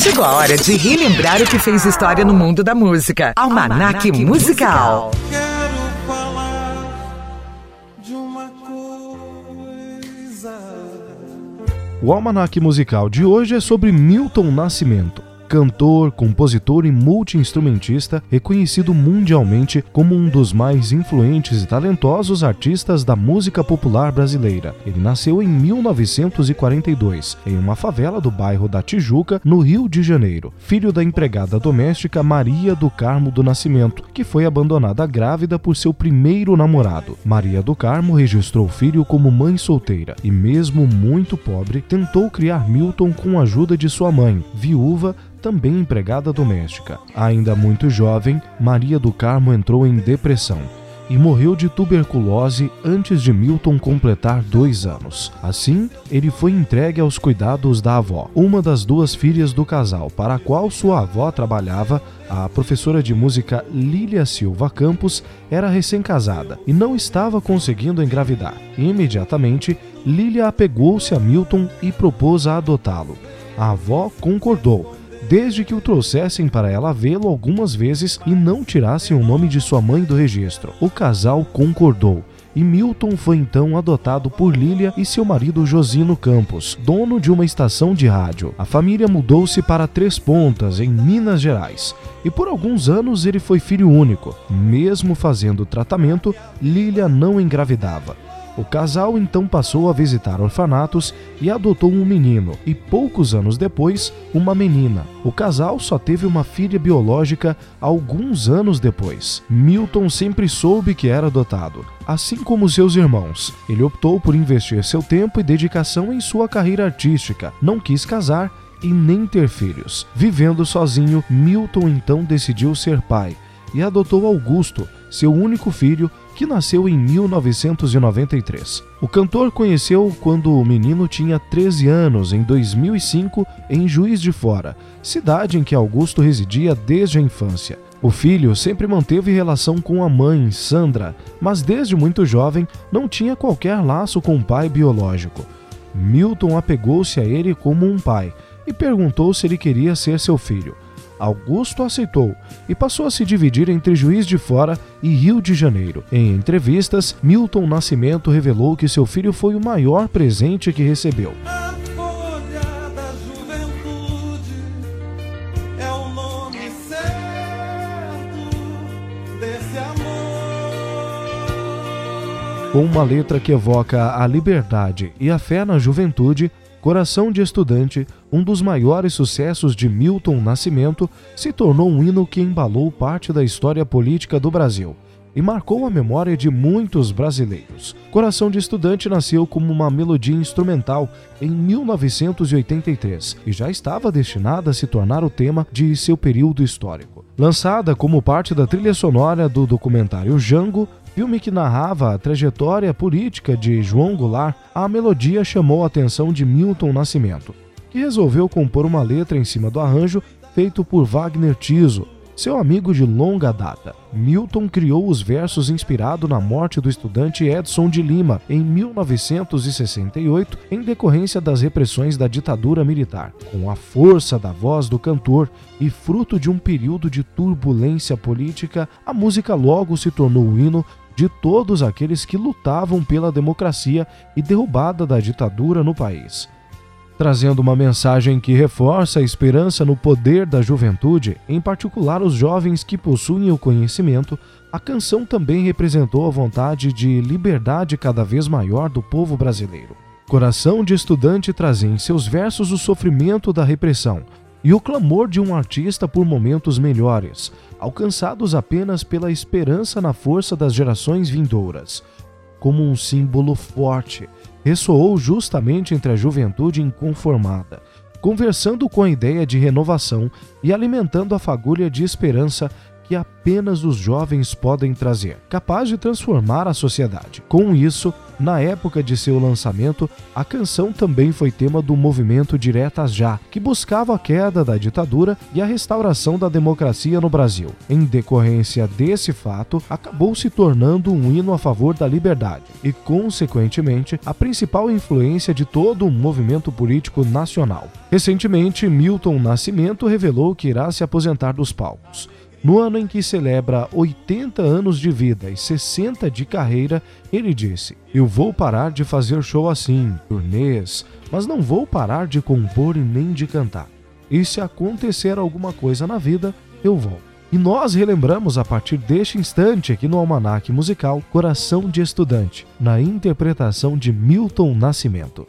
Chegou a hora de relembrar o que fez história no mundo da música. Almanac, Almanac Musical. Quero falar de uma coisa. O Almanac Musical de hoje é sobre Milton Nascimento cantor, compositor e multiinstrumentista, reconhecido mundialmente como um dos mais influentes e talentosos artistas da música popular brasileira. Ele nasceu em 1942, em uma favela do bairro da Tijuca, no Rio de Janeiro, filho da empregada doméstica Maria do Carmo do Nascimento, que foi abandonada grávida por seu primeiro namorado. Maria do Carmo registrou o filho como mãe solteira e, mesmo muito pobre, tentou criar Milton com a ajuda de sua mãe, viúva, também empregada doméstica. Ainda muito jovem, Maria do Carmo entrou em depressão e morreu de tuberculose antes de Milton completar dois anos. Assim, ele foi entregue aos cuidados da avó, uma das duas filhas do casal, para a qual sua avó trabalhava. A professora de música Lília Silva Campos era recém-casada e não estava conseguindo engravidar. Imediatamente, Lília apegou-se a Milton e propôs a adotá-lo. A avó concordou desde que o trouxessem para ela vê-lo algumas vezes e não tirassem o nome de sua mãe do registro. O casal concordou e Milton foi então adotado por Lília e seu marido Josino Campos, dono de uma estação de rádio. A família mudou-se para Três Pontas, em Minas Gerais, e por alguns anos ele foi filho único. Mesmo fazendo tratamento, Lília não engravidava. O casal então passou a visitar orfanatos e adotou um menino, e poucos anos depois, uma menina. O casal só teve uma filha biológica alguns anos depois. Milton sempre soube que era adotado, assim como seus irmãos. Ele optou por investir seu tempo e dedicação em sua carreira artística, não quis casar e nem ter filhos. Vivendo sozinho, Milton então decidiu ser pai e adotou Augusto, seu único filho, que nasceu em 1993. O cantor conheceu quando o menino tinha 13 anos, em 2005, em Juiz de Fora, cidade em que Augusto residia desde a infância. O filho sempre manteve relação com a mãe, Sandra, mas desde muito jovem não tinha qualquer laço com o pai biológico. Milton apegou-se a ele como um pai e perguntou se ele queria ser seu filho. Augusto aceitou e passou a se dividir entre Juiz de Fora e Rio de Janeiro. Em entrevistas, Milton Nascimento revelou que seu filho foi o maior presente que recebeu. Com uma letra que evoca a liberdade e a fé na juventude, Coração de Estudante, um dos maiores sucessos de Milton Nascimento, se tornou um hino que embalou parte da história política do Brasil e marcou a memória de muitos brasileiros. Coração de Estudante nasceu como uma melodia instrumental em 1983 e já estava destinada a se tornar o tema de seu período histórico. Lançada como parte da trilha sonora do documentário Jango, Filme que narrava a trajetória política de João Goulart, a melodia chamou a atenção de Milton Nascimento, que resolveu compor uma letra em cima do arranjo feito por Wagner Tiso, seu amigo de longa data. Milton criou os versos inspirado na morte do estudante Edson de Lima em 1968, em decorrência das repressões da ditadura militar. Com a força da voz do cantor e fruto de um período de turbulência política, a música logo se tornou o hino de todos aqueles que lutavam pela democracia e derrubada da ditadura no país. Trazendo uma mensagem que reforça a esperança no poder da juventude, em particular os jovens que possuem o conhecimento, a canção também representou a vontade de liberdade cada vez maior do povo brasileiro. Coração de Estudante trazia em seus versos o sofrimento da repressão, e o clamor de um artista por momentos melhores, alcançados apenas pela esperança na força das gerações vindouras. Como um símbolo forte, ressoou justamente entre a juventude inconformada, conversando com a ideia de renovação e alimentando a fagulha de esperança que apenas os jovens podem trazer, capaz de transformar a sociedade. Com isso, na época de seu lançamento, a canção também foi tema do movimento Diretas Já, que buscava a queda da ditadura e a restauração da democracia no Brasil. Em decorrência desse fato, acabou se tornando um hino a favor da liberdade e, consequentemente, a principal influência de todo o movimento político nacional. Recentemente, Milton Nascimento revelou que irá se aposentar dos palcos. No ano em que celebra 80 anos de vida e 60 de carreira, ele disse: Eu vou parar de fazer show assim, turnês, mas não vou parar de compor e nem de cantar. E se acontecer alguma coisa na vida, eu volto. E nós relembramos a partir deste instante aqui no Almanac Musical Coração de Estudante, na interpretação de Milton Nascimento.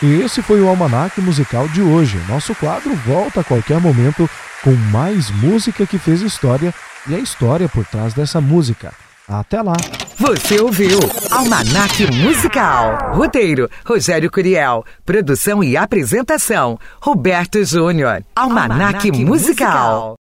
E esse foi o Almanac Musical de hoje. Nosso quadro volta a qualquer momento com mais música que fez história e a história por trás dessa música. Até lá! Você ouviu Almanac Musical. Roteiro: Rogério Curiel. Produção e apresentação: Roberto Júnior. Almanac, Almanac Musical. Musical.